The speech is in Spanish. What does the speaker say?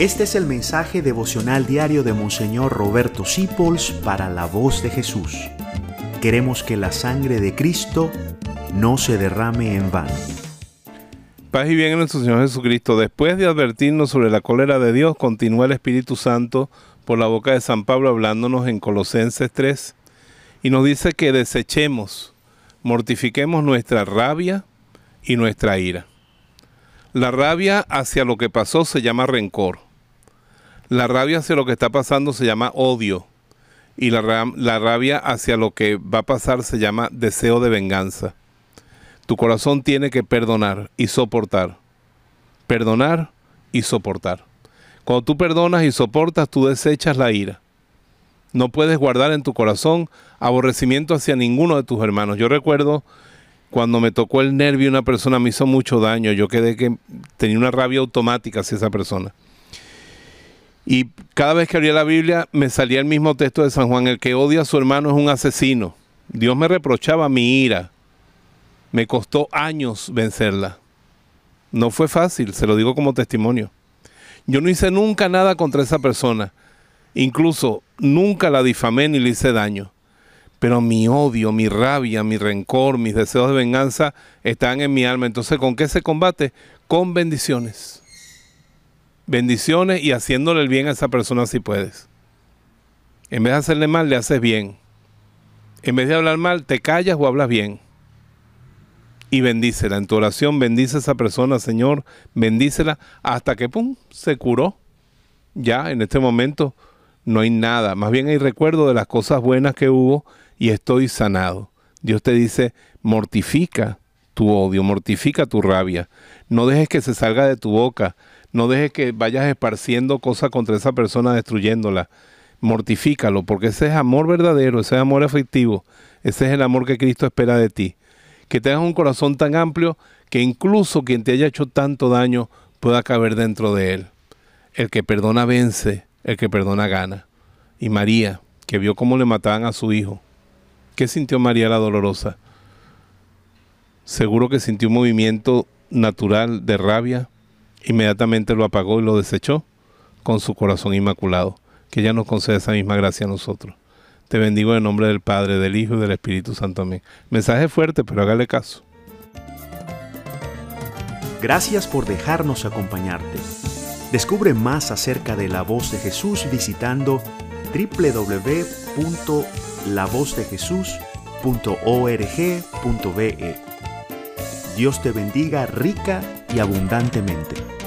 Este es el mensaje devocional diario de Monseñor Roberto Sipols para la voz de Jesús. Queremos que la sangre de Cristo no se derrame en vano. Paz y bien en nuestro Señor Jesucristo. Después de advertirnos sobre la cólera de Dios, continúa el Espíritu Santo por la boca de San Pablo hablándonos en Colosenses 3 y nos dice que desechemos, mortifiquemos nuestra rabia y nuestra ira. La rabia hacia lo que pasó se llama rencor. La rabia hacia lo que está pasando se llama odio. Y la, la, rabia hacia lo que va a pasar se llama deseo de venganza. Tu corazón tiene que perdonar y soportar. Perdonar y soportar. Cuando tú perdonas y soportas, tú desechas la ira. No puedes guardar en tu corazón aborrecimiento hacia ninguno de tus hermanos. Yo recuerdo cuando me tocó el nervio una persona me hizo mucho daño. Yo quedé que tenía una rabia automática hacia esa persona. Y cada vez que abría la Biblia me salía el mismo texto de San Juan, el que odia a su hermano es un asesino. Dios me reprochaba mi ira. Me costó años vencerla. No fue fácil, se lo digo como testimonio. Yo no hice nunca nada contra esa persona. Incluso nunca la difamé ni le hice daño. Pero mi odio, mi rabia, mi rencor, mis deseos de venganza están en mi alma. Entonces, ¿con qué se combate? Con bendiciones bendiciones y haciéndole el bien a esa persona si puedes. En vez de hacerle mal, le haces bien. En vez de hablar mal, te callas o hablas bien. Y bendícela. En tu oración bendice a esa persona, Señor. Bendícela hasta que, pum, se curó. Ya, en este momento no hay nada. Más bien hay recuerdo de las cosas buenas que hubo y estoy sanado. Dios te dice, mortifica tu odio, mortifica tu rabia. No dejes que se salga de tu boca no dejes que vayas esparciendo cosas contra esa persona, destruyéndola. Mortifícalo, porque ese es amor verdadero, ese es amor efectivo, ese es el amor que Cristo espera de ti. Que tengas un corazón tan amplio que incluso quien te haya hecho tanto daño pueda caber dentro de él. El que perdona vence, el que perdona gana. Y María, que vio cómo le mataban a su hijo. ¿Qué sintió María la dolorosa? Seguro que sintió un movimiento natural de rabia, inmediatamente lo apagó y lo desechó con su corazón inmaculado. Que ella nos conceda esa misma gracia a nosotros. Te bendigo en nombre del Padre, del Hijo y del Espíritu Santo. Amén. Mensaje fuerte, pero hágale caso. Gracias por dejarnos acompañarte. Descubre más acerca de la voz de Jesús visitando www.lavozdejesús.org.be. Dios te bendiga rica y abundantemente.